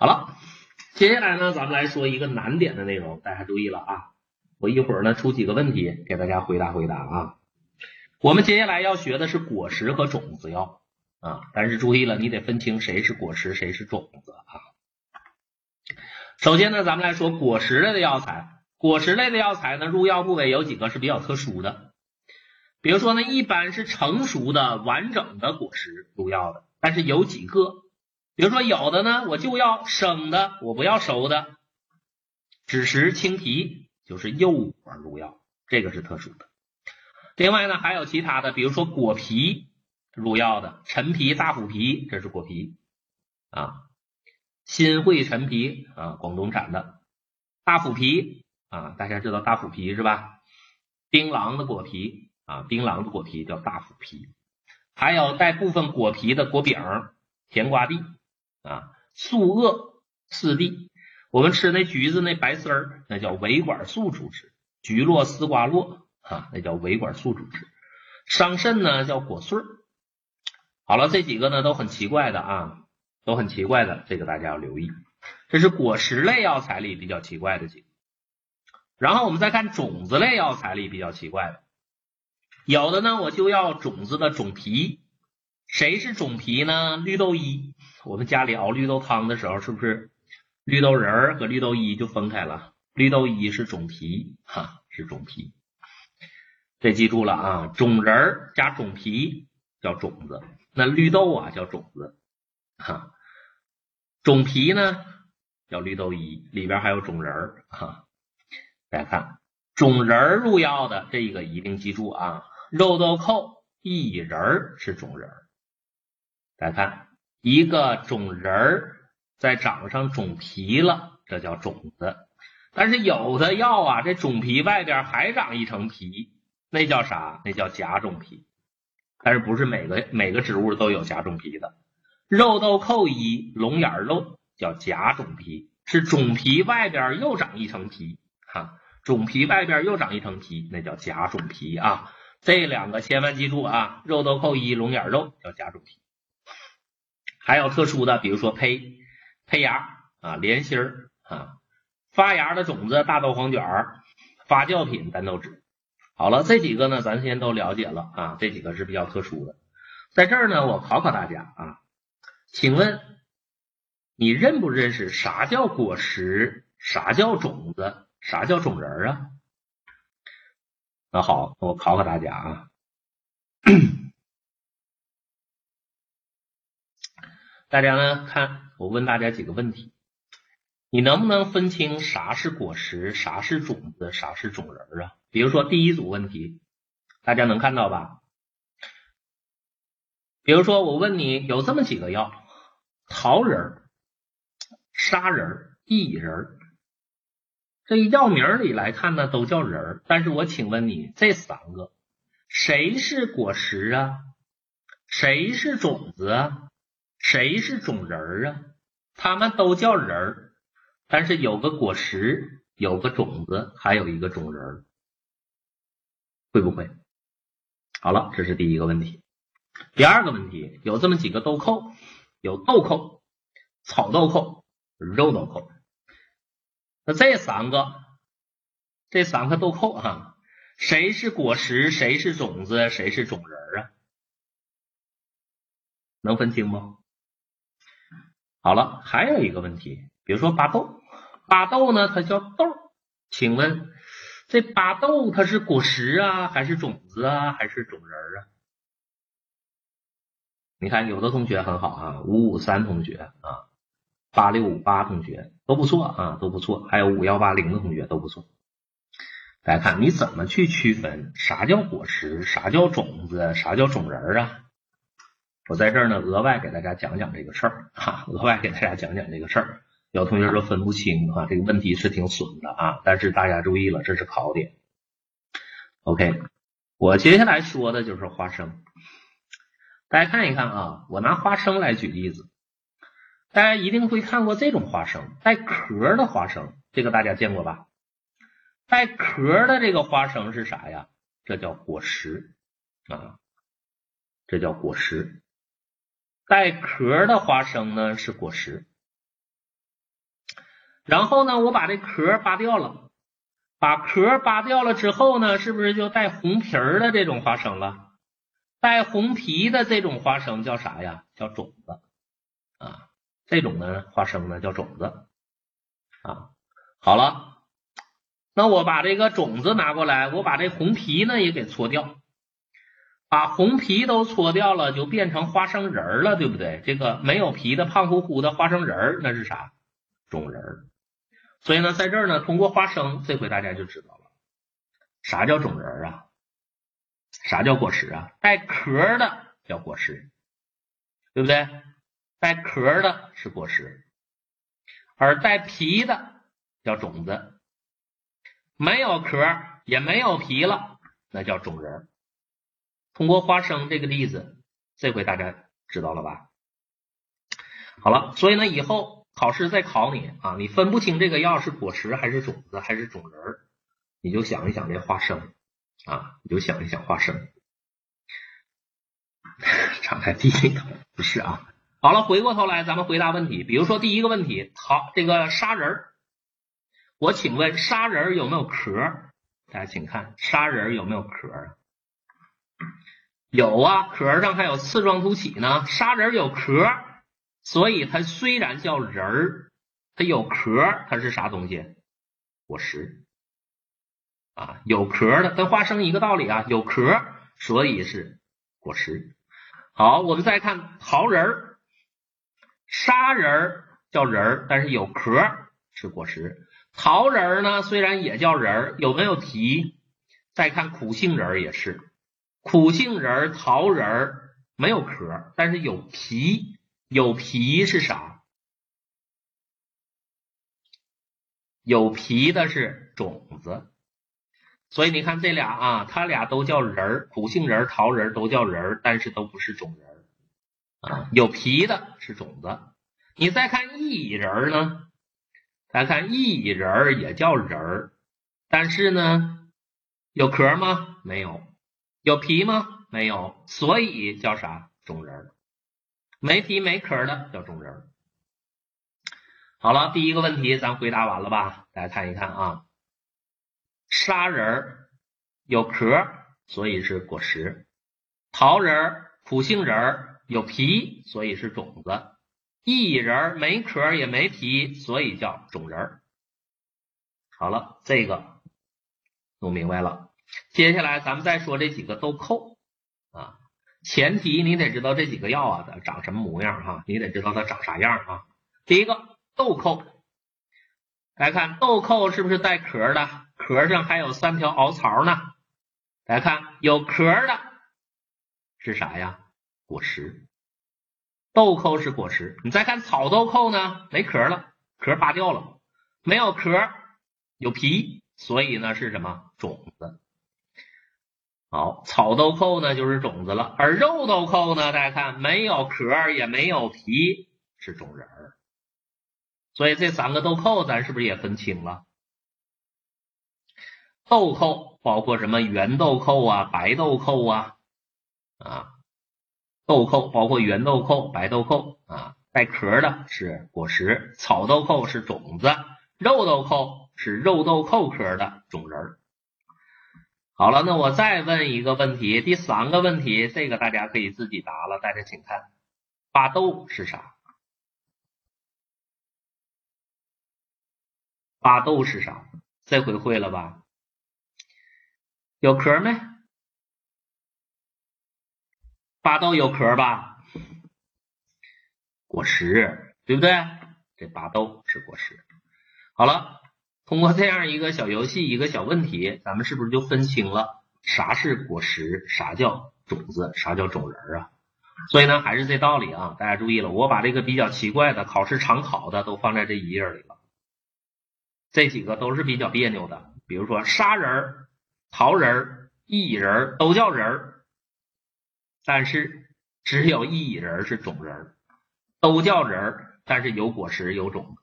好了，接下来呢，咱们来说一个难点的内容，大家注意了啊！我一会儿呢出几个问题给大家回答回答啊。我们接下来要学的是果实和种子药啊，但是注意了，你得分清谁是果实，谁是种子啊。首先呢，咱们来说果实类的药材。果实类的药材呢，入药部位有几个是比较特殊的，比如说呢，一般是成熟的完整的果实入药的，但是有几个，比如说有的呢，我就要生的，我不要熟的，枳实青皮就是幼果入药，这个是特殊的。另外呢，还有其他的，比如说果皮入药的，陈皮、大虎皮，这是果皮啊，新会陈皮啊，广东产的，大虎皮。啊，大家知道大虎皮是吧？槟榔的果皮啊，槟榔的果皮叫大虎皮，还有带部分果皮的果饼，甜瓜地啊，素萼四地。我们吃那橘子那白丝儿，那叫维管束主治；橘络、丝瓜络啊，那叫维管束主治。伤肾呢叫果穗儿。好了，这几个呢都很奇怪的啊，都很奇怪的，这个大家要留意。这是果实类药材里比较奇怪的几个。然后我们再看种子类药材里比较奇怪的，有的呢我就要种子的种皮，谁是种皮呢？绿豆衣，我们家里熬绿豆汤的时候，是不是绿豆仁儿和绿豆衣就分开了？绿豆衣是种皮，哈，是种皮，这记住了啊，种仁儿加种皮叫种子，那绿豆啊叫种子，哈，种皮呢叫绿豆衣，里边还有种仁儿，哈。大家看，种仁儿入药的这个一定记住啊，肉豆蔻、薏仁儿是种仁儿。大家看，一个种仁儿在长上种皮了，这叫种子。但是有的药啊，这种皮外边还长一层皮，那叫啥？那叫假种皮。但是不是每个每个植物都有假种皮的？肉豆蔻一龙眼肉叫假种皮，是种皮外边又长一层皮，哈。种皮外边又长一层皮，那叫假种皮啊！这两个千万记住啊！肉豆蔻一龙眼肉叫假种皮，还有特殊的，比如说胚胚芽啊、莲心儿啊、发芽的种子、大豆黄卷儿、发酵品咱都知道。好了，这几个呢，咱先都了解了啊，这几个是比较特殊的。在这儿呢，我考考大家啊，请问你认不认识啥叫果实？啥叫种子？啥叫种仁啊？那好，我考考大家啊。大家呢，看我问大家几个问题，你能不能分清啥是果实，啥是种子，啥是种仁啊？比如说第一组问题，大家能看到吧？比如说我问你，有这么几个药：桃仁、砂仁、薏仁。这药名里来看呢，都叫仁儿。但是我请问你，这三个谁是果实啊？谁是种子啊？谁是种仁儿啊？他们都叫仁儿，但是有个果实，有个种子，还有一个种仁儿，会不会？好了，这是第一个问题。第二个问题，有这么几个豆蔻，有豆蔻、草豆蔻、肉豆蔻。那这三个，这三个豆蔻哈，谁是果实？谁是种子？谁是种仁啊？能分清不？好了，还有一个问题，比如说巴豆，巴豆呢，它叫豆，请问这巴豆它是果实啊，还是种子啊，还是种仁啊？你看，有的同学很好啊，五五三同学啊。八六五八同学都不错啊，都不错。还有五幺八零的同学都不错。大家看，你怎么去区分啥叫果实，啥叫种子，啥叫种仁啊？我在这儿呢，额外给大家讲讲这个事儿哈，额外给大家讲讲这个事儿。有同学说分不清哈，这个问题是挺损的啊。但是大家注意了，这是考点。OK，我接下来说的就是花生。大家看一看啊，我拿花生来举例子。大家一定会看过这种花生，带壳的花生，这个大家见过吧？带壳的这个花生是啥呀？这叫果实啊，这叫果实。带壳的花生呢是果实。然后呢，我把这壳扒掉了，把壳扒掉了之后呢，是不是就带红皮儿的这种花生了？带红皮的这种花生叫啥呀？叫种子啊。这种呢花生呢叫种子啊。好了，那我把这个种子拿过来，我把这红皮呢也给搓掉。把红皮都搓掉了，就变成花生仁儿了，对不对？这个没有皮的胖乎乎的花生仁儿，那是啥？种仁儿。所以呢，在这儿呢，通过花生，这回大家就知道了，啥叫种仁儿啊？啥叫果实啊？带壳的叫果实，对不对？带壳的是果实，而带皮的叫种子。没有壳也没有皮了，那叫种仁儿。通过花生这个例子，这回大家知道了吧？好了，所以呢，以后考试再考你啊，你分不清这个药是果实还是种子还是种仁儿，你就想一想这花生啊，你就想一想花生。长在地里头不是啊？好了，回过头来咱们回答问题，比如说第一个问题，好，这个砂仁儿，我请问砂仁儿有没有壳？大家请看，砂仁儿有没有壳啊？有啊，壳上还有刺状突起呢。砂仁有壳，所以它虽然叫仁儿，它有壳，它是啥东西？果实啊，有壳的跟花生一个道理啊，有壳，所以是果实。好，我们再看桃仁儿，砂仁儿叫仁儿，但是有壳是果实。桃仁儿呢，虽然也叫仁儿，有没有皮？再看苦杏仁儿也是。苦杏仁、桃仁没有壳，但是有皮。有皮是啥？有皮的是种子。所以你看这俩啊，它俩都叫仁儿，苦杏仁、桃仁都叫仁儿，但是都不是种仁啊。有皮的是种子。你再看薏仁呢？再看薏仁也叫仁儿，但是呢，有壳吗？没有。有皮吗？没有，所以叫啥种仁儿？没皮没壳的叫种仁儿。好了，第一个问题咱回答完了吧？大家看一看啊，砂仁儿有壳，所以是果实；桃仁儿、苦杏仁儿有皮，所以是种子；薏仁儿没壳也没皮，所以叫种仁儿。好了，这个弄明白了。接下来咱们再说这几个豆蔻啊，前提你得知道这几个药啊它长什么模样哈，你得知道它长啥样啊。第一个豆蔻，来看豆蔻是不是带壳的？壳上还有三条凹槽呢。来看有壳的是啥呀？果实。豆蔻是果实。你再看草豆蔻呢？没壳了，壳扒掉了，没有壳，有皮，所以呢是什么？种子。好，草豆蔻呢就是种子了，而肉豆蔻呢，大家看没有壳也没有皮，是种仁儿。所以这三个豆蔻咱是不是也分清了？豆蔻包括什么圆豆蔻啊、白豆蔻啊啊，豆蔻包括圆豆蔻、白豆蔻啊，带壳的是果实，草豆蔻是种子，肉豆蔻是肉豆蔻科的种仁儿。好了，那我再问一个问题，第三个问题，这个大家可以自己答了。大家请看，巴豆是啥？巴豆是啥？这回会了吧？有壳没？巴豆有壳吧？果实，对不对？这巴豆是果实。好了。通过这样一个小游戏，一个小问题，咱们是不是就分清了啥是果实，啥叫种子，啥叫种仁啊？所以呢，还是这道理啊，大家注意了，我把这个比较奇怪的、考试常考的都放在这一页里了。这几个都是比较别扭的，比如说砂仁、桃仁、薏仁都叫仁，但是只有薏仁是种仁，都叫仁，但是有果实有种子。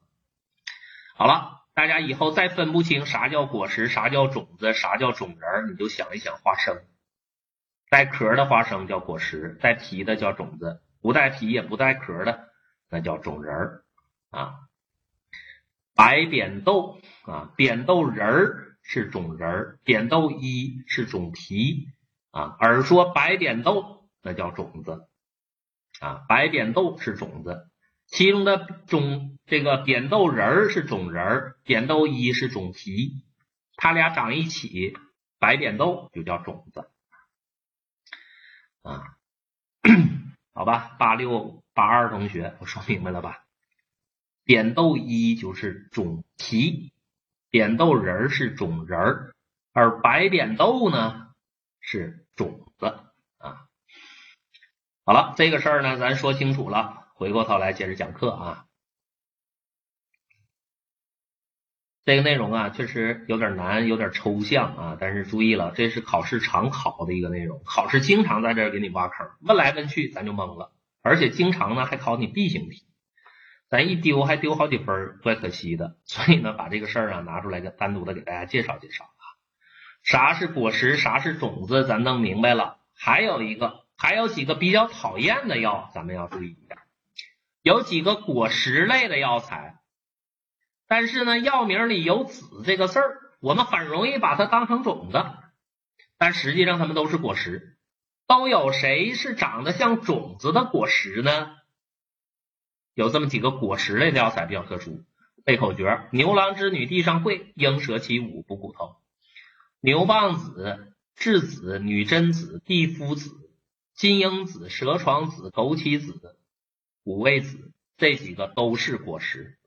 好了。大家以后再分不清啥叫果实，啥叫种子，啥叫种仁儿，你就想一想花生，带壳的花生叫果实，带皮的叫种子，不带皮也不带壳的那叫种仁儿啊。白扁豆啊，扁豆仁儿是种仁儿，扁豆一是种皮啊，而说白扁豆那叫种子啊，白扁豆是种子，其中的种这个扁豆仁儿是种仁儿，扁豆一是种皮，它俩长一起，白扁豆就叫种子啊，好吧，八六八二同学，我说明白了吧？扁豆一就是种皮，扁豆仁儿是种仁儿，而白扁豆呢是种子啊。好了，这个事儿呢，咱说清楚了，回过头来接着讲课啊。这个内容啊，确实有点难，有点抽象啊。但是注意了，这是考试常考的一个内容，考试经常在这儿给你挖坑，问来问去咱就懵了，而且经常呢还考你 B 型题。咱一丢还丢好几分，怪可惜的。所以呢，把这个事儿啊拿出来，给单独的给大家介绍介绍啊。啥是果实，啥是种子，咱弄明白了。还有一个，还有几个比较讨厌的药，咱们要注意一下。有几个果实类的药材，但是呢，药名里有“籽”这个字儿，我们很容易把它当成种子，但实际上它们都是果实。都有谁是长得像种子的果实呢？有这么几个果实类的药材比较特殊，背口诀：牛郎织女地上会，鹰蛇起舞补骨头。牛蒡子、栀子、女贞子、地肤子、金樱子、蛇床子、枸杞子、五味子，这几个都是果实。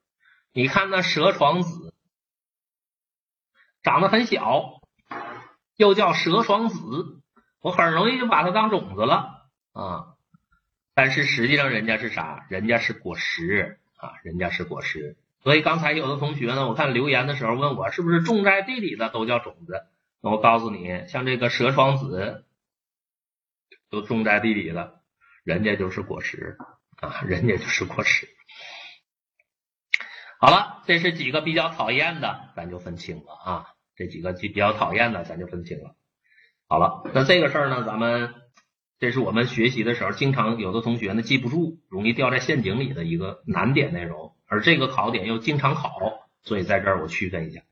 你看那蛇床子长得很小，又叫蛇床子，我很容易就把它当种子了啊。但是实际上人家是啥？人家是果实啊，人家是果实。所以刚才有的同学呢，我看留言的时候问我，是不是种在地里的都叫种子？那我告诉你，像这个蛇床子都种在地里了，人家就是果实啊，人家就是果实。好了，这是几个比较讨厌的，咱就分清了啊。这几个比较讨厌的，咱就分清了。好了，那这个事儿呢，咱们。这是我们学习的时候，经常有的同学呢记不住，容易掉在陷阱里的一个难点内容，而这个考点又经常考，所以在这儿我区分一下。